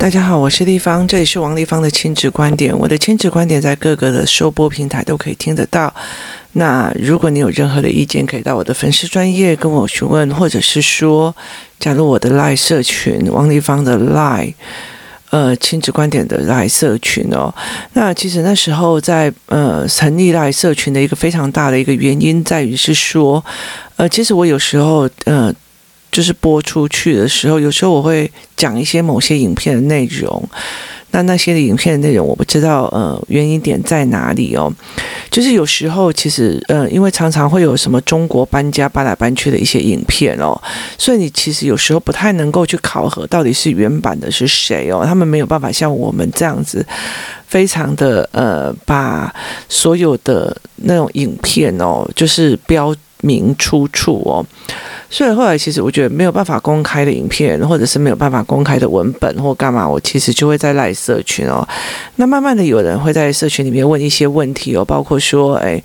大家好，我是丽芳，这里是王丽芳的亲子观点。我的亲子观点在各个的收播平台都可以听得到。那如果你有任何的意见，可以到我的粉丝专业跟我询问，或者是说加入我的 LINE 社群，王丽芳的 LINE，呃，亲子观点的赖社群哦。那其实那时候在呃成立赖社群的一个非常大的一个原因，在于是说，呃，其实我有时候呃。就是播出去的时候，有时候我会讲一些某些影片的内容，那那些的影片的内容我不知道，呃，原因点在哪里哦。就是有时候其实，呃，因为常常会有什么中国搬家搬来搬去的一些影片哦，所以你其实有时候不太能够去考核到底是原版的是谁哦，他们没有办法像我们这样子，非常的呃，把所有的那种影片哦，就是标明出处哦。所以后来，其实我觉得没有办法公开的影片，或者是没有办法公开的文本或干嘛，我其实就会在赖社群哦。那慢慢的，有人会在社群里面问一些问题哦，包括说，哎，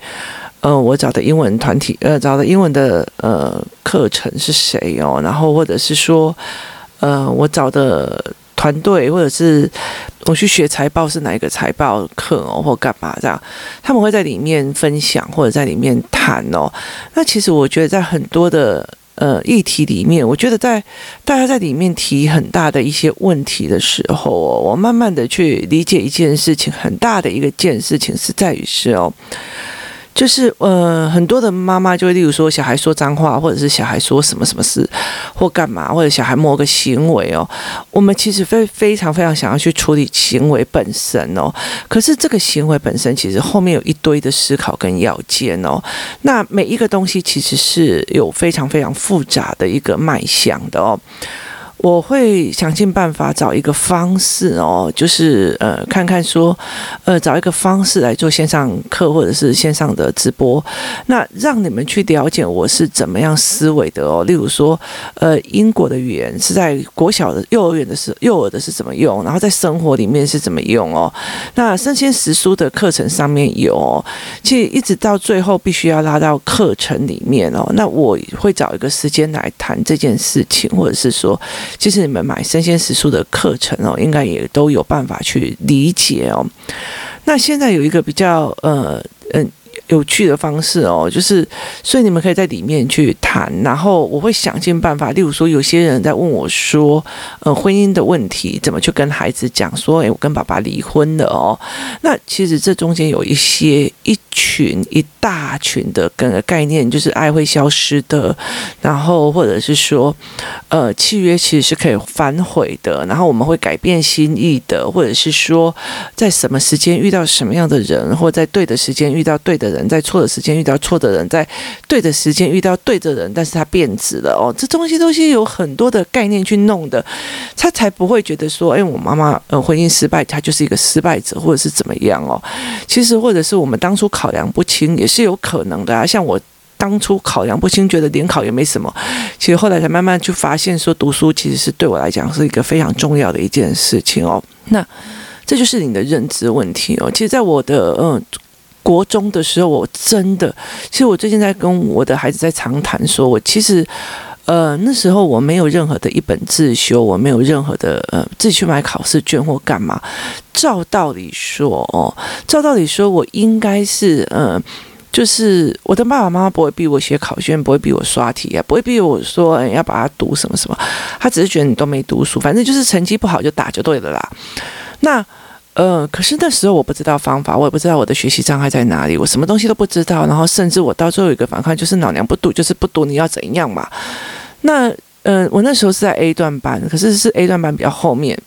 呃，我找的英文团体，呃，找的英文的呃课程是谁哦？然后或者是说，呃，我找的团队，或者是我去学财报是哪一个财报课哦，或干嘛这样，他们会在里面分享或者在里面谈哦。那其实我觉得在很多的。呃，议题里面，我觉得在大家在里面提很大的一些问题的时候哦，我慢慢的去理解一件事情，很大的一个件事情是在于是哦。就是呃，很多的妈妈就会，例如说小孩说脏话，或者是小孩说什么什么事，或干嘛，或者小孩某个行为哦，我们其实非非常非常想要去处理行为本身哦。可是这个行为本身其实后面有一堆的思考跟要件哦。那每一个东西其实是有非常非常复杂的一个脉象的哦。我会想尽办法找一个方式哦，就是呃，看看说，呃，找一个方式来做线上课或者是线上的直播，那让你们去了解我是怎么样思维的哦。例如说，呃，英国的语言是在国小的幼儿园的时幼儿的是怎么用，然后在生活里面是怎么用哦。那生鲜时书的课程上面有哦，其实一直到最后必须要拉到课程里面哦。那我会找一个时间来谈这件事情，或者是说。其实你们买生鲜食素的课程哦，应该也都有办法去理解哦。那现在有一个比较呃嗯。有趣的方式哦，就是所以你们可以在里面去谈，然后我会想尽办法。例如说，有些人在问我说，呃，婚姻的问题怎么去跟孩子讲？说，诶，我跟爸爸离婚了哦。那其实这中间有一些一群一大群的跟概念，就是爱会消失的，然后或者是说，呃，契约其实是可以反悔的，然后我们会改变心意的，或者是说，在什么时间遇到什么样的人，或在对的时间遇到对的人。人在错的时间遇到错的人，在对的时间遇到对的人，但是他变质了哦。这东西都是有很多的概念去弄的，他才不会觉得说，哎，我妈妈呃婚姻失败，她就是一个失败者，或者是怎么样哦。其实或者是我们当初考量不清，也是有可能的啊。像我当初考量不清，觉得联考也没什么，其实后来才慢慢去发现，说读书其实是对我来讲是一个非常重要的一件事情哦。那这就是你的认知问题哦。其实，在我的嗯。国中的时候，我真的，其实我最近在跟我的孩子在长谈，说我其实，呃，那时候我没有任何的一本自修，我没有任何的呃自己去买考试卷或干嘛。照道理说，哦，照道理说，我应该是，呃，就是我的爸爸妈妈不会逼我写考卷，不会逼我刷题啊，不会逼我说，要把它读什么什么，他只是觉得你都没读书，反正就是成绩不好就打就对了啦。那。呃，可是那时候我不知道方法，我也不知道我的学习障碍在哪里，我什么东西都不知道。然后甚至我到最后一个反抗，就是老娘不读，就是不读，你要怎样嘛？那呃，我那时候是在 A 段班，可是是 A 段班比较后面，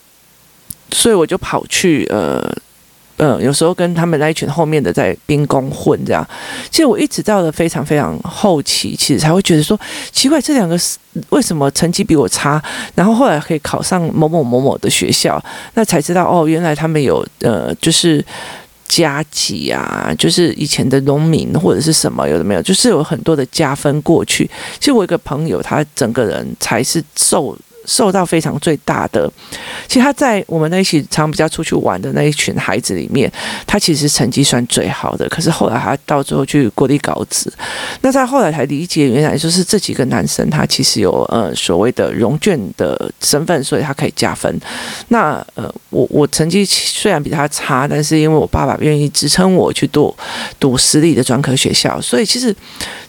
所以我就跑去呃。嗯，有时候跟他们那一群后面的在兵工混这样，其实我一直到了非常非常后期，其实才会觉得说奇怪，这两个为什么成绩比我差？然后后来可以考上某某某某的学校，那才知道哦，原来他们有呃，就是加给啊，就是以前的农民或者是什么有的没有，就是有很多的加分过去。其实我一个朋友，他整个人才是受。受到非常最大的。其实他在我们那一起常比较出去玩的那一群孩子里面，他其实成绩算最好的。可是后来他到最后去国立高职，那他后来才理解，原来就是这几个男生他其实有呃所谓的荣眷的身份，所以他可以加分。那呃，我我成绩虽然比他差，但是因为我爸爸愿意支撑我去读读私立的专科学校，所以其实，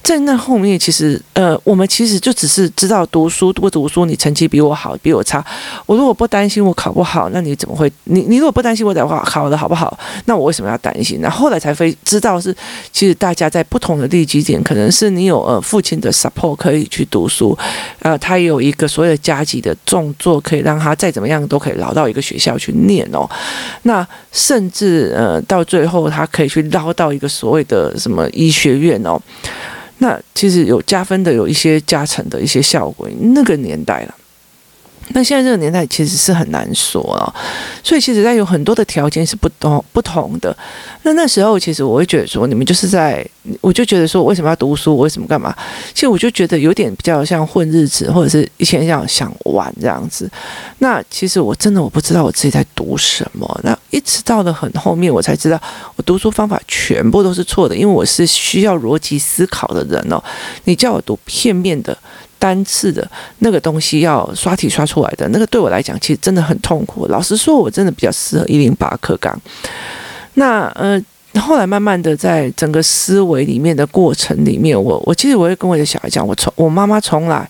在那后面其实呃，我们其实就只是知道读书不读书，你成绩比我我好，比我差。我如果不担心我考不好，那你怎么会？你你如果不担心我的话考的好不好，那我为什么要担心？那后来才非知道是，其实大家在不同的利基点，可能是你有呃父亲的 support 可以去读书，呃，他有一个所有的加急的动作，可以让他再怎么样都可以捞到一个学校去念哦。那甚至呃到最后，他可以去捞到一个所谓的什么医学院哦。那其实有加分的，有一些加成的一些效果，那个年代了。那现在这个年代其实是很难说啊，所以其实在有很多的条件是不同不同的。那那时候其实我会觉得说，你们就是在，我就觉得说，为什么要读书？为什么干嘛？其实我就觉得有点比较像混日子，或者是以前想想玩这样子。那其实我真的我不知道我自己在读什么。那一直到了很后面，我才知道我读书方法全部都是错的，因为我是需要逻辑思考的人哦。你叫我读片面的。单次的那个东西要刷题刷出来的那个，对我来讲其实真的很痛苦。老实说，我真的比较适合一零八课纲。那呃，后来慢慢的在整个思维里面的过程里面，我我其实我会跟我的小孩讲，我从我妈妈从来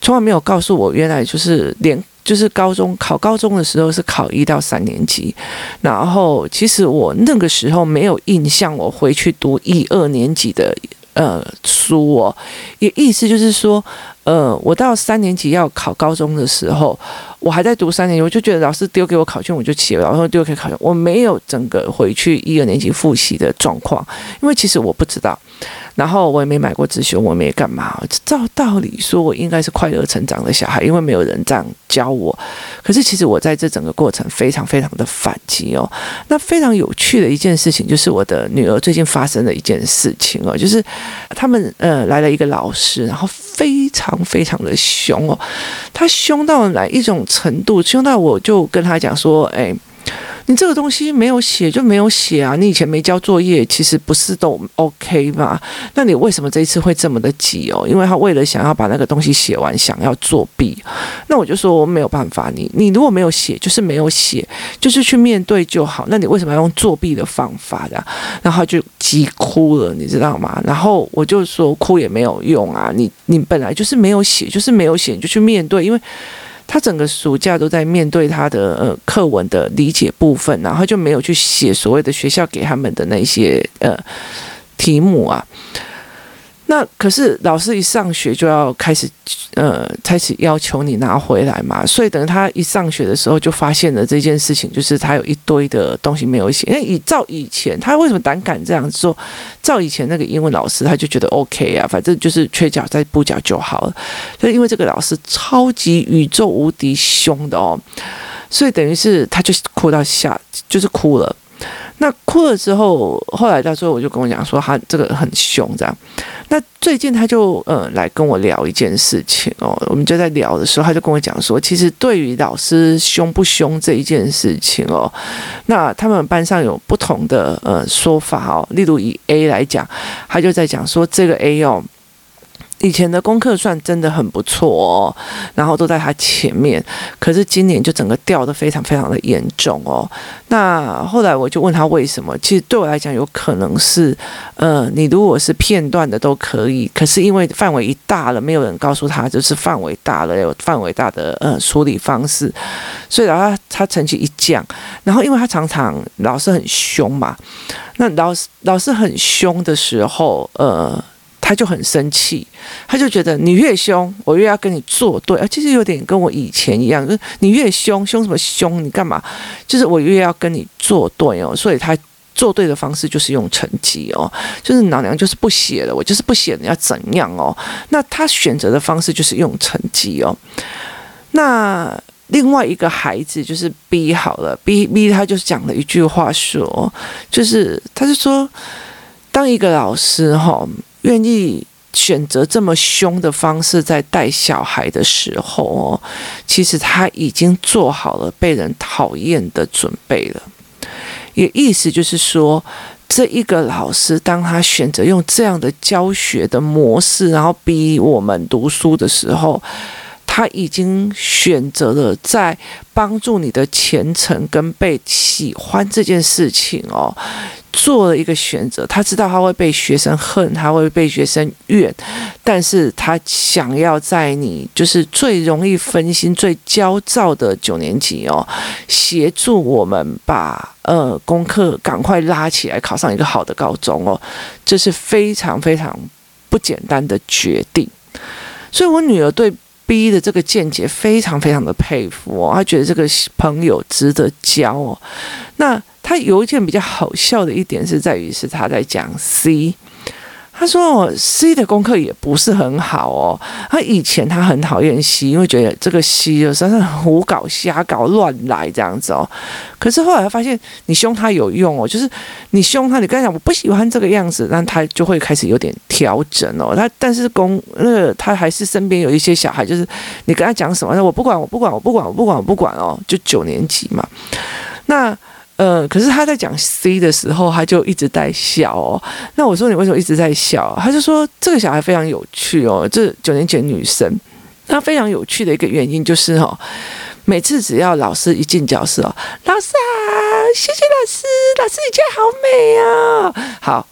从来没有告诉我，原来就是连就是高中考高中的时候是考一到三年级，然后其实我那个时候没有印象，我回去读一二年级的。呃，书哦，也意思就是说，呃，我到三年级要考高中的时候，我还在读三年级，我就觉得老师丢给我考卷，我就起了，然后丢给考卷，我没有整个回去一二年级复习的状况，因为其实我不知道。然后我也没买过自修，我没干嘛。照道理说，我应该是快乐成长的小孩，因为没有人这样教我。可是其实我在这整个过程非常非常的反击哦。那非常有趣的一件事情，就是我的女儿最近发生的一件事情哦，就是他们呃来了一个老师，然后非常非常的凶哦，他凶到来一种程度，凶到我就跟他讲说，哎。你这个东西没有写就没有写啊！你以前没交作业，其实不是都 OK 吗？那你为什么这一次会这么的急哦？因为他为了想要把那个东西写完，想要作弊。那我就说我没有办法，你你如果没有写，就是没有写，就是去面对就好。那你为什么要用作弊的方法的？然后就急哭了，你知道吗？然后我就说哭也没有用啊！你你本来就是没有写，就是没有写，你就去面对，因为。他整个暑假都在面对他的呃课文的理解部分，然后就没有去写所谓的学校给他们的那些呃题目啊。那可是老师一上学就要开始，呃，开始要求你拿回来嘛，所以等他一上学的时候就发现了这件事情，就是他有一堆的东西没有写。因为以照以前他为什么胆敢这样做？照以前那个英文老师他就觉得 OK 啊，反正就是缺角再补角就好了。就因为这个老师超级宇宙无敌凶的哦，所以等于是他就哭到下，就是哭了。那哭了之后，后来到时候我就跟我讲说他这个很凶这样。那最近他就呃来跟我聊一件事情哦，我们就在聊的时候，他就跟我讲说，其实对于老师凶不凶这一件事情哦，那他们班上有不同的呃说法哦，例如以 A 来讲，他就在讲说这个 A 哦。以前的功课算真的很不错哦，然后都在他前面，可是今年就整个掉得非常非常的严重哦。那后来我就问他为什么？其实对我来讲，有可能是，呃，你如果是片段的都可以，可是因为范围一大了，没有人告诉他就是范围大了，有范围大的呃处理方式，所以然后他他成绩一降，然后因为他常常老师很凶嘛，那老师老师很凶的时候，呃。他就很生气，他就觉得你越凶，我越要跟你作对啊。其实有点跟我以前一样，就是你越凶，凶什么凶？你干嘛？就是我越要跟你作对哦。所以他作对的方式就是用成绩哦，就是老娘就是不写了，我就是不写，你要怎样哦？那他选择的方式就是用成绩哦。那另外一个孩子就是 B 好了，B B 他就是讲了一句话说，就是他就说，当一个老师哈。愿意选择这么凶的方式在带小孩的时候哦，其实他已经做好了被人讨厌的准备了。也意思就是说，这一个老师当他选择用这样的教学的模式，然后逼我们读书的时候。他已经选择了在帮助你的前程跟被喜欢这件事情哦，做了一个选择。他知道他会被学生恨，他会被学生怨，但是他想要在你就是最容易分心、最焦躁的九年级哦，协助我们把呃功课赶快拉起来，考上一个好的高中哦，这是非常非常不简单的决定。所以我女儿对。B 的这个见解非常非常的佩服哦，他觉得这个朋友值得交哦。那他有一件比较好笑的一点是在于是他在讲 C。他说：“我 C 的功课也不是很好哦。他以前他很讨厌 C，因为觉得这个 C 有时候胡搞瞎搞乱来这样子哦。可是后来发现你凶他有用哦，就是你凶他，你跟他讲我不喜欢这个样子，那他就会开始有点调整哦。他但是公那个他还是身边有一些小孩，就是你跟他讲什么，那我不管，我不管，我不管，我不管，我不管哦，就九年级嘛。那。”呃，可是他在讲 C 的时候，他就一直在笑哦。那我说你为什么一直在笑？他就说这个小孩非常有趣哦，这九年级女生，她非常有趣的一个原因就是哦，每次只要老师一进教室哦，老师啊，谢谢老师，老师你今天好美啊，好。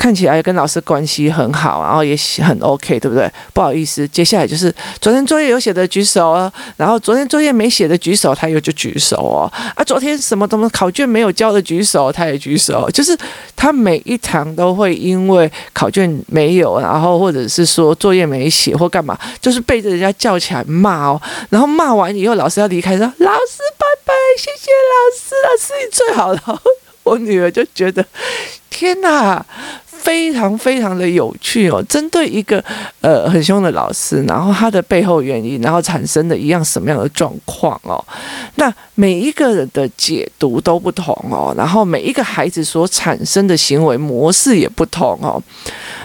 看起来跟老师关系很好，然后也很 OK，对不对？不好意思，接下来就是昨天作业有写的举手，然后昨天作业没写的举手，他又就举手哦。啊，昨天什么什么考卷没有交的举手，他也举手。就是他每一堂都会因为考卷没有，然后或者是说作业没写或干嘛，就是被着人家叫起来骂哦。然后骂完以后，老师要离开说：“老师拜拜，谢谢老师，老师你最好了。”我女儿就觉得，天哪！非常非常的有趣哦，针对一个呃很凶的老师，然后他的背后原因，然后产生的一样什么样的状况哦，那每一个人的解读都不同哦，然后每一个孩子所产生的行为模式也不同哦。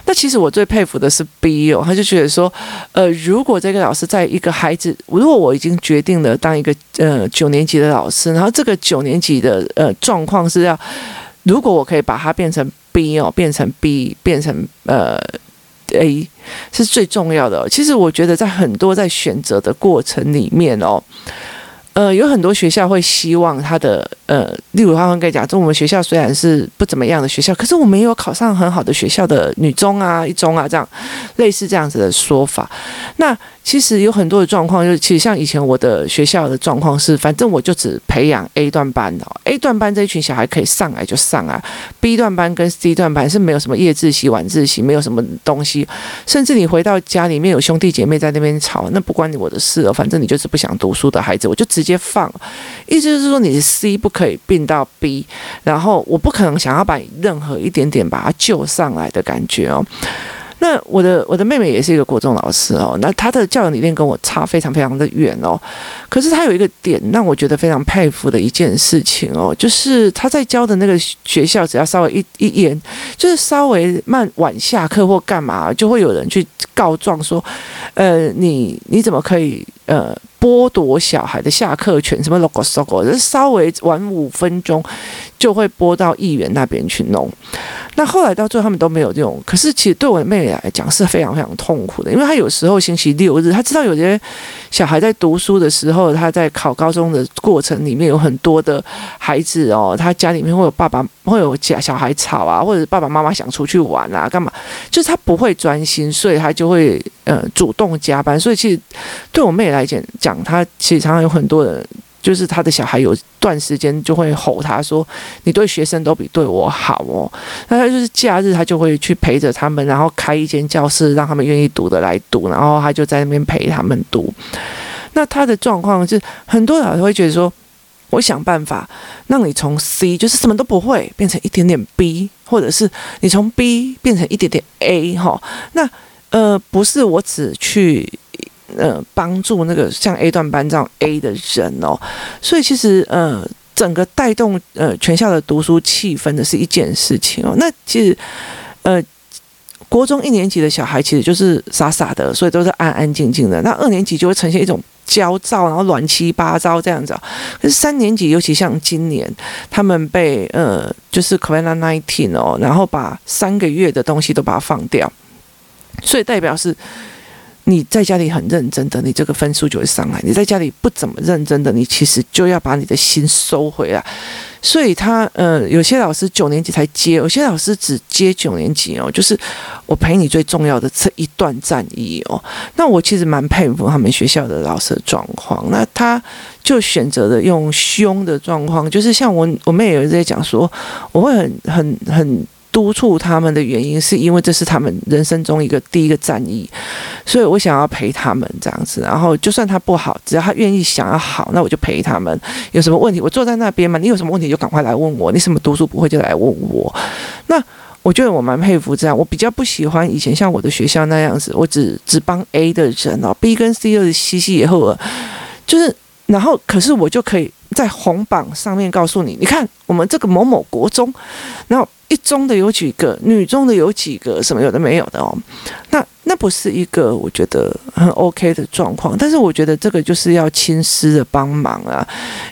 那其实我最佩服的是 B 哦，他就觉得说，呃，如果这个老师在一个孩子，如果我已经决定了当一个呃九年级的老师，然后这个九年级的呃状况是要，如果我可以把它变成。B 哦，变成 B，变成呃 A，是最重要的。其实我觉得，在很多在选择的过程里面哦。呃，有很多学校会希望他的呃，例如他们可以讲，就我们学校虽然是不怎么样的学校，可是我们也有考上很好的学校的女中啊、一中啊这样，类似这样子的说法。那其实有很多的状况，就是其实像以前我的学校的状况是，反正我就只培养 A 段班的，A 段班这一群小孩可以上来就上啊，B 段班跟 C 段班是没有什么夜自习、晚自习，没有什么东西，甚至你回到家里面有兄弟姐妹在那边吵，那不关你我的事哦，反正你就是不想读书的孩子，我就只。接放，意思就是说你的 C 不可以并到 B，然后我不可能想要把你任何一点点把它救上来的感觉哦。那我的我的妹妹也是一个国中老师哦，那她的教育理念跟我差非常非常的远哦。可是她有一个点让我觉得非常佩服的一件事情哦，就是她在教的那个学校，只要稍微一一延，就是稍微慢晚下课或干嘛，就会有人去告状说，呃，你你怎么可以呃剥夺小孩的下课权？什么 logo logo，就是稍微晚五分钟就会拨到议员那边去弄。那后来到最后他们都没有这种，可是其实对我妹妹来讲是非常非常痛苦的，因为她有时候星期六日，她知道有些小孩在读书的时候，他在考高中的过程里面有很多的孩子哦，他家里面会有爸爸会有家小孩吵啊，或者爸爸妈妈想出去玩啊，干嘛，就是他不会专心，所以他就会呃主动加班，所以其实对我妹来讲讲，他其实常常有很多人。就是他的小孩有段时间就会吼他说：“你对学生都比对我好哦。”那他就是假日他就会去陪着他们，然后开一间教室让他们愿意读的来读，然后他就在那边陪他们读。那他的状况是，很多老师会觉得说：“我想办法让你从 C 就是什么都不会变成一点点 B，或者是你从 B 变成一点点 A 哈。”那呃，不是我只去。呃，帮助那个像 A 段班这样 A 的人哦，所以其实呃，整个带动呃全校的读书气氛的是一件事情哦。那其实呃，国中一年级的小孩其实就是傻傻的，所以都是安安静静的。那二年级就会呈现一种焦躁，然后乱七八糟这样子。可是三年级，尤其像今年，他们被呃，就是 COVID-19 哦，然后把三个月的东西都把它放掉，所以代表是。你在家里很认真的，你这个分数就会上来；你在家里不怎么认真的，你其实就要把你的心收回来。所以他呃，有些老师九年级才接，有些老师只接九年级哦。就是我陪你最重要的这一段战役哦。那我其实蛮佩服他们学校的老师的状况。那他就选择了用凶的状况，就是像我我妹也有在讲说，我会很很很。督促他们的原因，是因为这是他们人生中一个第一个战役，所以我想要陪他们这样子。然后，就算他不好，只要他愿意想要好，那我就陪他们。有什么问题，我坐在那边嘛。你有什么问题就赶快来问我。你什么读书不会就来问我。那我觉得我蛮佩服这样。我比较不喜欢以前像我的学校那样子，我只只帮 A 的人哦，B 跟 C 又嘻嘻以后，就是然后可是我就可以在红榜上面告诉你，你看我们这个某某国中，然后。一中的有几个，女中的有几个，什么有的没有的哦，那。那不是一个我觉得很 OK 的状况，但是我觉得这个就是要亲师的帮忙啊，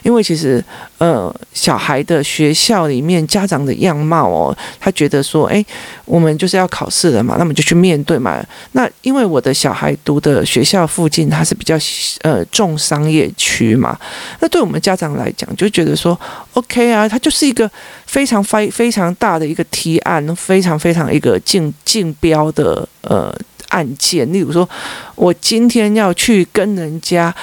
因为其实呃小孩的学校里面家长的样貌哦，他觉得说，哎，我们就是要考试了嘛，那么就去面对嘛。那因为我的小孩读的学校附近，它是比较呃重商业区嘛，那对我们家长来讲，就觉得说 OK 啊，它就是一个非常非非常大的一个提案，非常非常一个竞竞标的呃。案件，例如说，我今天要去跟人家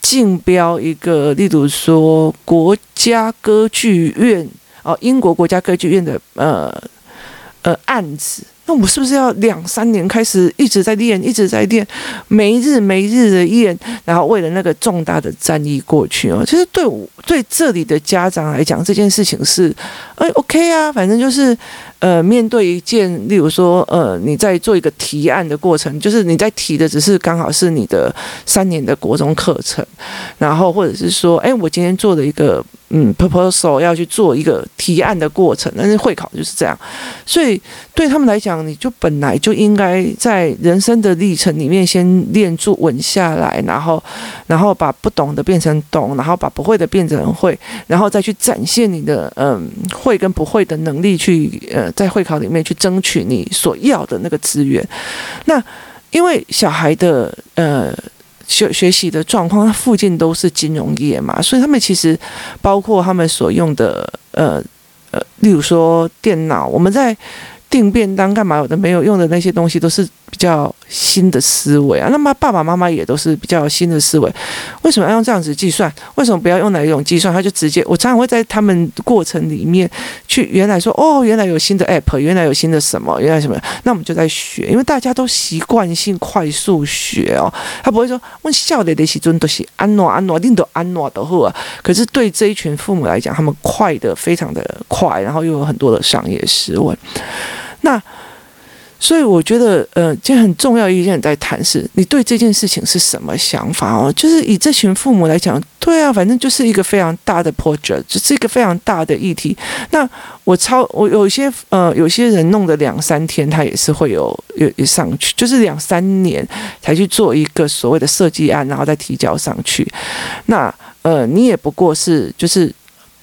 竞标一个，例如说国家歌剧院哦，英国国家歌剧院的呃呃案子。那我是不是要两三年开始一直在练，一直在练，没日没日的练，然后为了那个重大的战役过去哦？其实对我对这里的家长来讲，这件事情是，哎，OK 啊，反正就是，呃，面对一件，例如说，呃，你在做一个提案的过程，就是你在提的只是刚好是你的三年的国中课程，然后或者是说，哎，我今天做的一个。嗯，proposal 要去做一个提案的过程，但是会考就是这样，所以对他们来讲，你就本来就应该在人生的历程里面先练住稳下来，然后，然后把不懂的变成懂，然后把不会的变成会，然后再去展现你的嗯会跟不会的能力去，去在会考里面去争取你所要的那个资源。那因为小孩的呃。学学习的状况，它附近都是金融业嘛，所以他们其实包括他们所用的呃呃，例如说电脑，我们在订便当干嘛有的没有用的那些东西都是。比较新的思维啊，那么爸爸妈妈也都是比较新的思维。为什么要用这样子计算？为什么不要用哪一种计算？他就直接，我常常会在他们过程里面去原来说，哦，原来有新的 app，原来有新的什么，原来什么？那我们就在学，因为大家都习惯性快速学哦，他不会说问笑的那些尊都是安诺安诺，定都安诺的货。可是对这一群父母来讲，他们快的非常的快，然后又有很多的商业思维，那。所以我觉得，呃，今天很重要一件在谈是，你对这件事情是什么想法哦？就是以这群父母来讲，对啊，反正就是一个非常大的 project，就是一个非常大的议题。那我超我有些呃，有些人弄的两三天，他也是会有有有上去，就是两三年才去做一个所谓的设计案，然后再提交上去。那呃，你也不过是就是。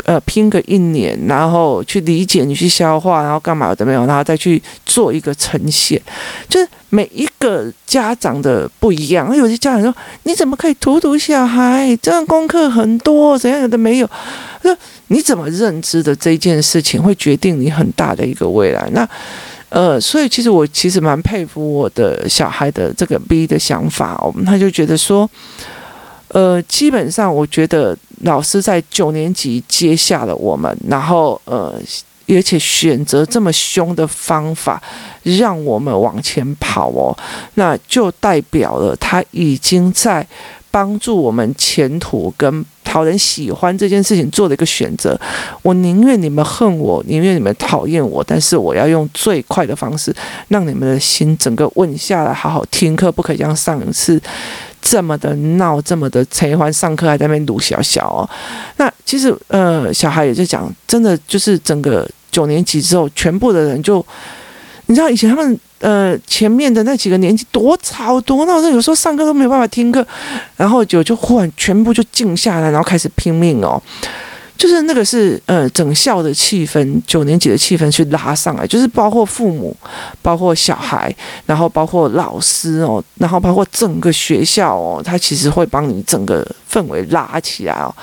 呃，拼个一年，然后去理解，你去消化，然后干嘛都没有，然后再去做一个呈现，就是每一个家长的不一样。有些家长说：“你怎么可以荼毒小孩？这样功课很多，怎样有的没有？”那你怎么认知的这件事情，会决定你很大的一个未来。那呃，所以其实我其实蛮佩服我的小孩的这个 B 的想法哦，他就觉得说。呃，基本上我觉得老师在九年级接下了我们，然后呃，而且选择这么凶的方法让我们往前跑哦，那就代表了他已经在帮助我们前途跟讨人喜欢这件事情做了一个选择。我宁愿你们恨我，宁愿你们讨厌我，但是我要用最快的方式让你们的心整个稳下来，好好听课，不可以像上一次。这么的闹，这么的催欢，上课还在那边读小小哦。那其实呃，小孩也就讲，真的就是整个九年级之后，全部的人就你知道以前他们呃前面的那几个年级多吵多闹，那有时候上课都没有办法听课，然后就就忽然全部就静下来，然后开始拼命哦。就是那个是呃整校的气氛，九年级的气氛去拉上来，就是包括父母，包括小孩，然后包括老师哦，然后包括整个学校哦，他其实会帮你整个氛围拉起来哦。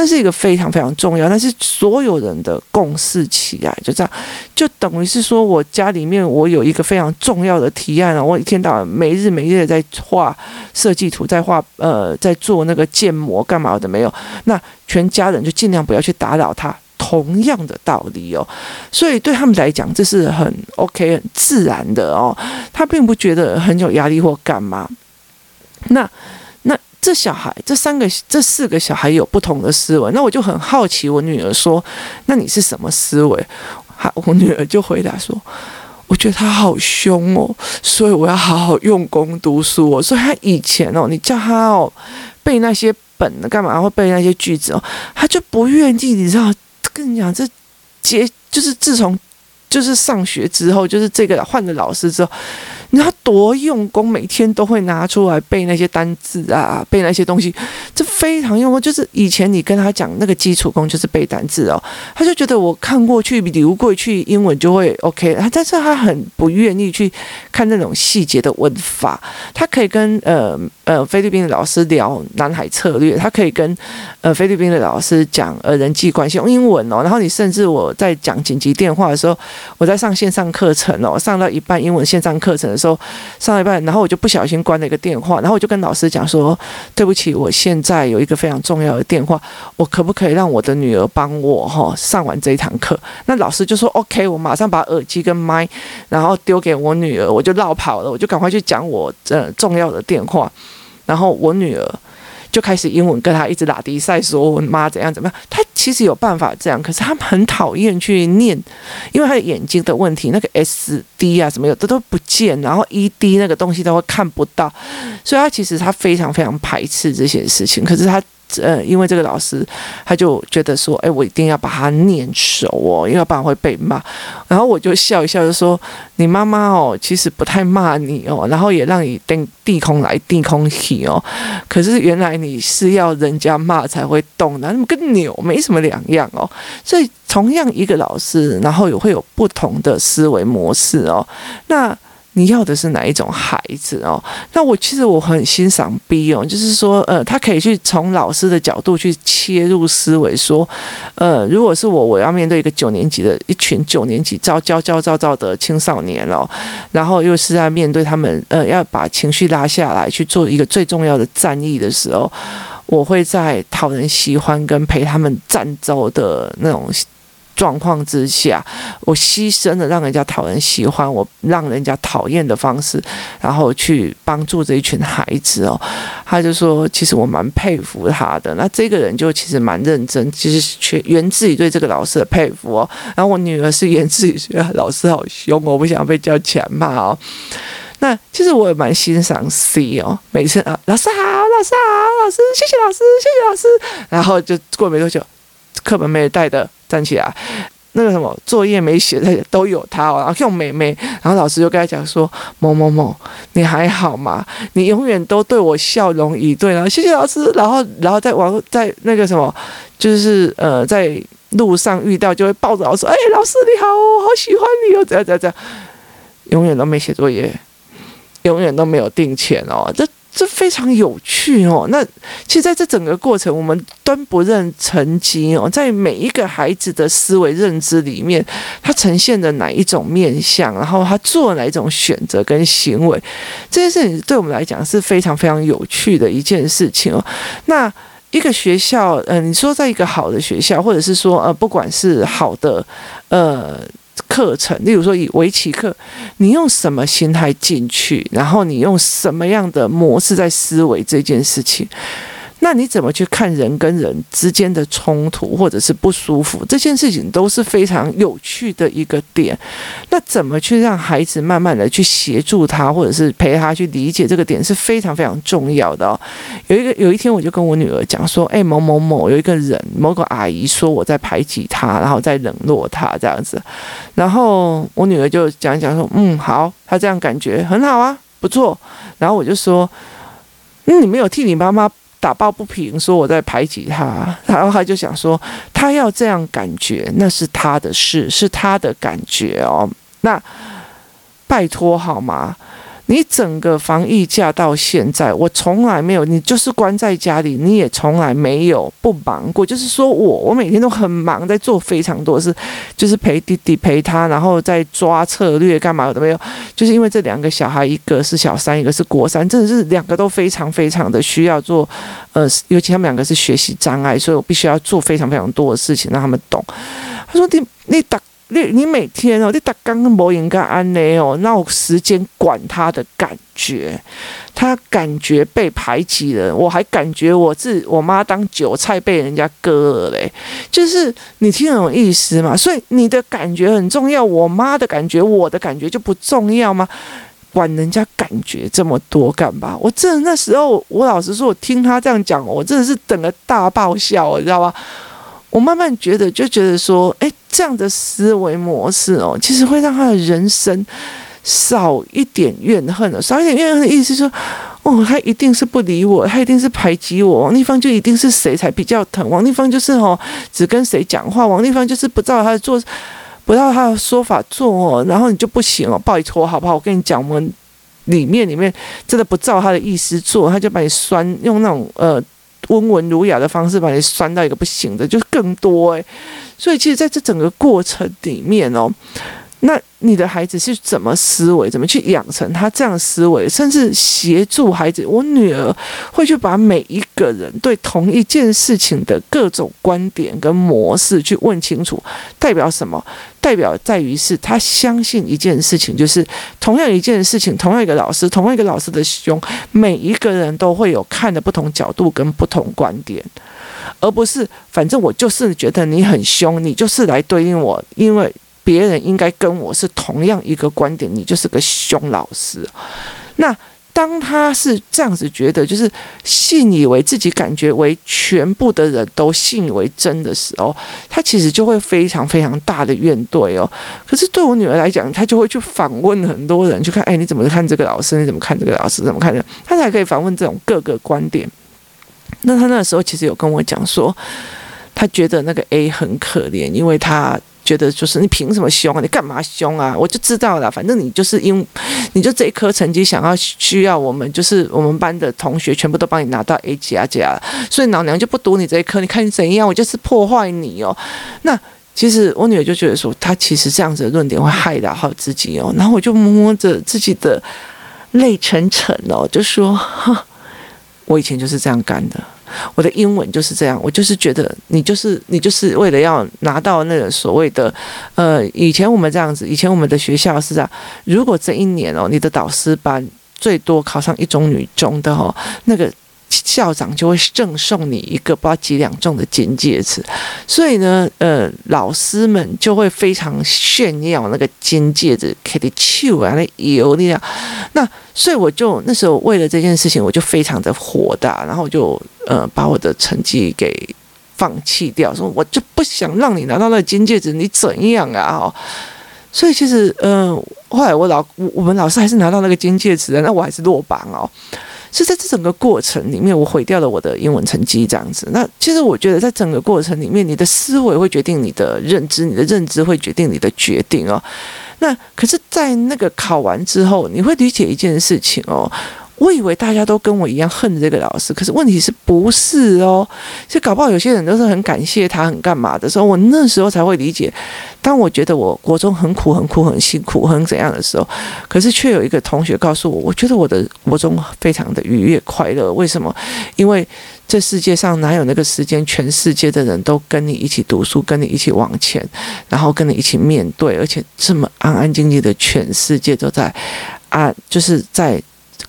那是一个非常非常重要，但是所有人的共识起来，就这样，就等于是说我家里面我有一个非常重要的提案啊，我一天到晚没日没夜的在画设计图，在画呃，在做那个建模干嘛的没有，那全家人就尽量不要去打扰他，同样的道理哦，所以对他们来讲这是很 OK 很自然的哦，他并不觉得很有压力或干嘛，那。这小孩，这三个、这四个小孩有不同的思维，那我就很好奇。我女儿说：“那你是什么思维？”好，我女儿就回答说：“我觉得他好凶哦，所以我要好好用功读书哦。所以他以前哦，你叫他哦背那些本干嘛，会背那些句子哦，他就不愿意。你知道，跟你讲，这结就是自从就是上学之后，就是这个换了老师之后。”你知道多用功，每天都会拿出来背那些单字啊，背那些东西，这非常用功。就是以前你跟他讲那个基础功，就是背单字哦，他就觉得我看过去流过去，英文就会 OK。但是他很不愿意去看那种细节的文法。他可以跟呃呃菲律宾的老师聊南海策略，他可以跟呃菲律宾的老师讲呃人际关系用英文哦。然后你甚至我在讲紧急电话的时候，我在上线上课程哦，上到一半英文线上课程。的时候上一半，然后我就不小心关了一个电话，然后我就跟老师讲说：“对不起，我现在有一个非常重要的电话，我可不可以让我的女儿帮我哈上完这一堂课？”那老师就说：“OK。”我马上把耳机跟麦，然后丢给我女儿，我就绕跑了，我就赶快去讲我呃重要的电话，然后我女儿。就开始英文跟他一直打的赛，说我妈怎样怎么样。他其实有办法这样，可是他很讨厌去念，因为他的眼睛的问题，那个 S D 啊什么有的都不见，然后 E D 那个东西都会看不到，所以他其实他非常非常排斥这些事情。可是他。呃，因为这个老师，他就觉得说，哎，我一定要把它念熟哦，因为要不然会被骂。然后我就笑一笑，就说，你妈妈哦，其实不太骂你哦，然后也让你定地空来地空去哦。可是原来你是要人家骂才会动的，那么跟牛没什么两样哦。所以同样一个老师，然后也会有不同的思维模式哦。那。你要的是哪一种孩子哦？那我其实我很欣赏 B 哦，就是说，呃，他可以去从老师的角度去切入思维，说，呃，如果是我，我要面对一个九年级的一群九年级躁躁躁躁躁的青少年哦，然后又是在面对他们，呃，要把情绪拉下来去做一个最重要的战役的时候，我会在讨人喜欢跟陪他们战斗的那种。状况之下，我牺牲了让人家讨人喜欢，我让人家讨厌的方式，然后去帮助这一群孩子哦。他就说，其实我蛮佩服他的。那这个人就其实蛮认真，其实全源自于对这个老师的佩服哦。然后我女儿是源自于老师好凶，我不想被叫起来骂哦。那其实我也蛮欣赏 C 哦，每次啊，老师好，老师好，老师谢谢老师，谢谢老师。然后就过没多久，课本没有带的。站起来，那个什么作业没写的都有他哦，然后用妹妹，然后老师就跟他讲说：“某某某，你还好吗？你永远都对我笑容以对，然后谢谢老师。”然后，然后在网在那个什么，就是呃，在路上遇到就会抱着老师：“哎，老师你好，我好喜欢你哦！”这样这样这样，永远都没写作业，永远都没有定钱哦，这。这非常有趣哦。那其实在这整个过程，我们端不认成绩哦，在每一个孩子的思维认知里面，他呈现的哪一种面相，然后他做哪一种选择跟行为，这件事情对我们来讲是非常非常有趣的一件事情哦。那一个学校，嗯、你说在一个好的学校，或者是说呃，不管是好的，呃。课程，例如说以围棋课，你用什么心态进去，然后你用什么样的模式在思维这件事情，那你怎么去看人跟人之间的冲突或者是不舒服？这件事情都是非常有趣的一个点。那怎么去让孩子慢慢的去协助他，或者是陪他去理解这个点是非常非常重要的哦。有一个有一天，我就跟我女儿讲说：“哎，某某某有一个人，某个阿姨说我在排挤她，然后在冷落她这样子。”然后我女儿就讲讲说：“嗯，好，她这样感觉很好啊，不错。”然后我就说：“嗯，你没有替你妈妈。”打抱不平，说我在排挤他，然后他就想说，他要这样感觉，那是他的事，是他的感觉哦。那拜托好吗？你整个防疫假到现在，我从来没有，你就是关在家里，你也从来没有不忙过。就是说我，我每天都很忙，在做非常多事，就是陪弟弟陪他，然后在抓策略，干嘛都没有。就是因为这两个小孩，一个是小三，一个是国三，真的是两个都非常非常的需要做，呃，尤其他们两个是学习障碍，所以我必须要做非常非常多的事情让他们懂。他说：“你你打。”你你每天哦，你打刚跟摩应该安内哦，那我时间管他的感觉，他感觉被排挤了，我还感觉我自我妈当韭菜被人家割了嘞，就是你听懂意思吗？所以你的感觉很重要，我妈的感觉，我的感觉就不重要吗？管人家感觉这么多干嘛？我真的那时候，我老实说，我听他这样讲，我真的是等了大爆笑，你知道吗？我慢慢觉得，就觉得说，诶，这样的思维模式哦，其实会让他的人生少一点怨恨了。少一点怨恨的意思说，哦，他一定是不理我，他一定是排挤我。王丽芳就一定是谁才比较疼？王丽芳就是哦，只跟谁讲话？王丽芳就是不照他的做，不照他的说法做哦，然后你就不行哦，拜托好不好？我跟你讲，我们里面里面真的不照他的意思做，他就把你酸，用那种呃。温文儒雅的方式把你拴到一个不行的，就是更多诶。所以其实在这整个过程里面哦，那你的孩子是怎么思维，怎么去养成他这样思维，甚至协助孩子。我女儿会去把每一个人对同一件事情的各种观点跟模式去问清楚，代表什么？代表在于是他相信一件事情，就是同样一件事情，同样一个老师，同样一个老师的凶，每一个人都会有看的不同角度跟不同观点，而不是反正我就是觉得你很凶，你就是来对应我，因为别人应该跟我是同样一个观点，你就是个凶老师，那。当他是这样子觉得，就是信以为自己感觉为全部的人都信以为真的时候，他其实就会非常非常大的怨怼哦。可是对我女儿来讲，她就会去访问很多人，去看，哎，你怎么看这个老师？你怎么看这个老师？怎么看的？她才可以访问这种各个观点。那他那时候其实有跟我讲说，他觉得那个 A 很可怜，因为他。觉得就是你凭什么凶啊？你干嘛凶啊？我就知道了，反正你就是因，你就这一科成绩想要需要我们，就是我们班的同学全部都帮你拿到 A 加加，所以老娘就不读你这一科。你看你怎样？我就是破坏你哦。那其实我女儿就觉得说，她其实这样子的论点会害到好自己哦。然后我就摸着自己的泪沉沉哦，就说，我以前就是这样干的。我的英文就是这样，我就是觉得你就是你就是为了要拿到那个所谓的，呃，以前我们这样子，以前我们的学校是这样，如果这一年哦，你的导师班最多考上一中女中的哦，那个。校长就会赠送你一个不知道几两重的金戒指，所以呢，呃，老师们就会非常炫耀那个金戒指，给你秀啊，那油那样。那所以我就那时候为了这件事情，我就非常的火大，然后就呃把我的成绩给放弃掉，说我就不想让你拿到那个金戒指，你怎样啊？哦，所以其实呃后来我老我们老师还是拿到那个金戒指的，那我还是落榜哦。是在这整个过程里面，我毁掉了我的英文成绩，这样子。那其实我觉得，在整个过程里面，你的思维会决定你的认知，你的认知会决定你的决定哦。那可是，在那个考完之后，你会理解一件事情哦。我以为大家都跟我一样恨这个老师，可是问题是不是哦？其实搞不好有些人都是很感谢他，很干嘛的时候，我那时候才会理解。当我觉得我国中很苦、很苦、很辛苦、很怎样的时候，可是却有一个同学告诉我，我觉得我的国中非常的愉悦、快乐。为什么？因为这世界上哪有那个时间，全世界的人都跟你一起读书，跟你一起往前，然后跟你一起面对，而且这么安安静静的，全世界都在啊，就是在。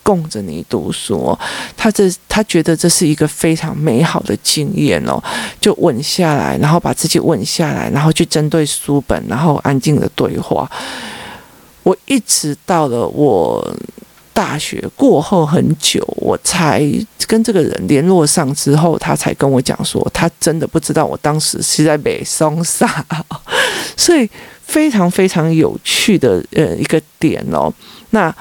供着你读书，他这他觉得这是一个非常美好的经验哦，就稳下来，然后把自己稳下来，然后去针对书本，然后安静的对话。我一直到了我大学过后很久，我才跟这个人联络上之后，他才跟我讲说，他真的不知道我当时是在北松沙，所以非常非常有趣的呃一个点哦，那。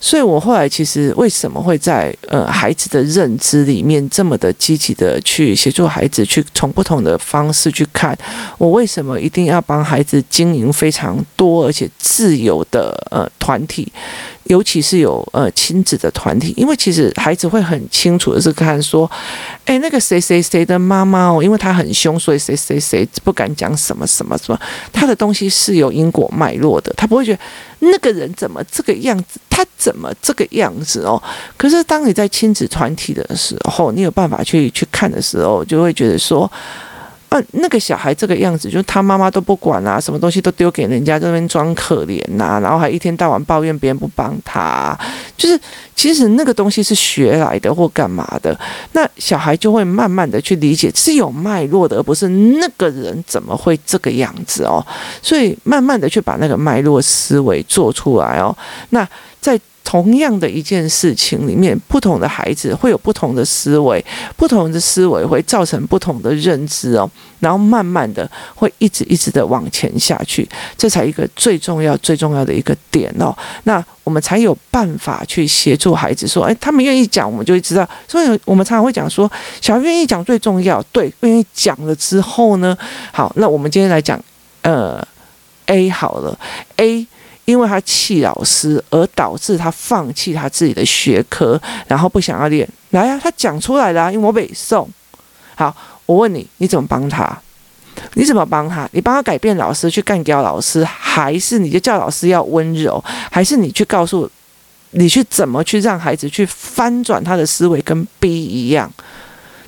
所以，我后来其实为什么会在呃孩子的认知里面这么的积极的去协助孩子，去从不同的方式去看，我为什么一定要帮孩子经营非常多而且自由的呃团体？尤其是有呃亲子的团体，因为其实孩子会很清楚的是看说，哎，那个谁谁谁的妈妈哦，因为他很凶，所以谁谁谁不敢讲什么什么什么，他的东西是有因果脉络的，他不会觉得那个人怎么这个样子，他怎么这个样子哦。可是当你在亲子团体的时候，你有办法去去看的时候，就会觉得说。啊，那个小孩这个样子，就是他妈妈都不管啊，什么东西都丢给人家，这边装可怜呐、啊，然后还一天到晚抱怨别人不帮他、就是其实那个东西是学来的或干嘛的，那小孩就会慢慢的去理解是有脉络的，而不是那个人怎么会这个样子哦，所以慢慢的去把那个脉络思维做出来哦，那在。同样的一件事情里面，不同的孩子会有不同的思维，不同的思维会造成不同的认知哦，然后慢慢的会一直一直的往前下去，这才一个最重要最重要的一个点哦。那我们才有办法去协助孩子说，哎，他们愿意讲，我们就会知道。所以我们常常会讲说，小孩愿意讲最重要，对，愿意讲了之后呢，好，那我们今天来讲，呃，A 好了，A。因为他气老师，而导致他放弃他自己的学科，然后不想要练。来呀、啊，他讲出来了、因为我北宋。好，我问你，你怎么帮他？你怎么帮他？你帮他改变老师去干掉老师，还是你就叫老师要温柔？还是你去告诉你去怎么去让孩子去翻转他的思维，跟 B 一样？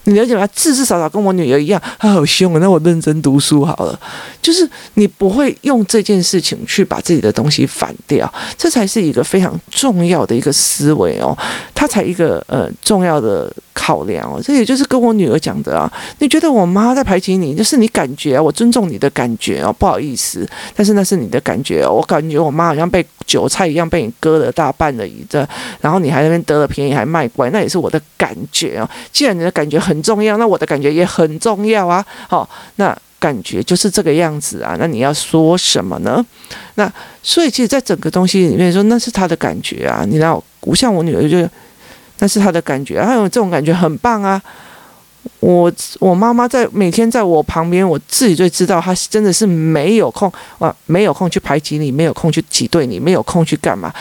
你了解吗？至至少少跟我女儿一样，她好凶啊！那我认真读书好了。就是你不会用这件事情去把自己的东西反掉，这才是一个非常重要的一个思维哦。它才一个呃重要的考量哦。这也就是跟我女儿讲的啊。你觉得我妈在排挤你，就是你感觉，我尊重你的感觉哦，不好意思，但是那是你的感觉哦。我感觉我妈好像被韭菜一样被你割了大半了一阵，然后你还那边得了便宜还卖乖，那也是我的感觉哦。既然你的感觉很很重要，那我的感觉也很重要啊。好，那。感觉就是这个样子啊，那你要说什么呢？那所以其实，在整个东西里面说，那是他的感觉啊。你知道，不像我女儿就，那是他的感觉，还有这种感觉很棒啊。我我妈妈在每天在我旁边，我自己最知道，她真的是没有空啊，没有空去排挤你，没有空去挤兑你，没有空去干嘛。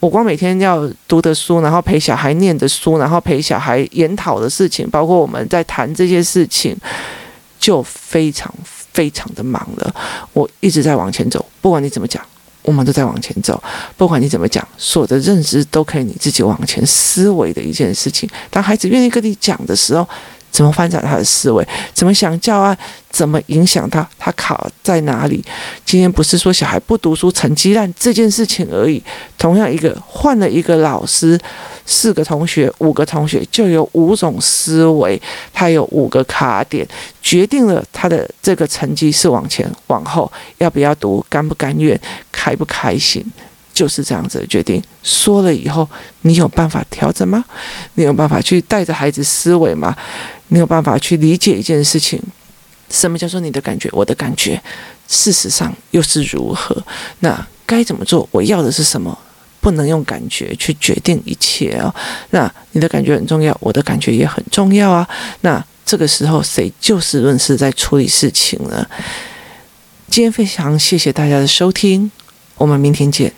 我光每天要读的书，然后陪小孩念的书，然后陪小孩研讨的事情，包括我们在谈这些事情。就非常非常的忙了，我一直在往前走，不管你怎么讲，我们都在往前走。不管你怎么讲，所有的认知都可以你自己往前思维的一件事情。当孩子愿意跟你讲的时候。怎么发展他的思维？怎么想教案？怎么影响他？他考在哪里？今天不是说小孩不读书成绩烂这件事情而已。同样一个换了一个老师，四个同学、五个同学就有五种思维，他有五个卡点，决定了他的这个成绩是往前往后，要不要读，甘不甘愿，开不开心。就是这样子的决定，说了以后，你有办法调整吗？你有办法去带着孩子思维吗？没有办法去理解一件事情？什么叫做你的感觉？我的感觉，事实上又是如何？那该怎么做？我要的是什么？不能用感觉去决定一切啊！那你的感觉很重要，我的感觉也很重要啊！那这个时候谁就事论事在处理事情呢？今天非常谢谢大家的收听，我们明天见。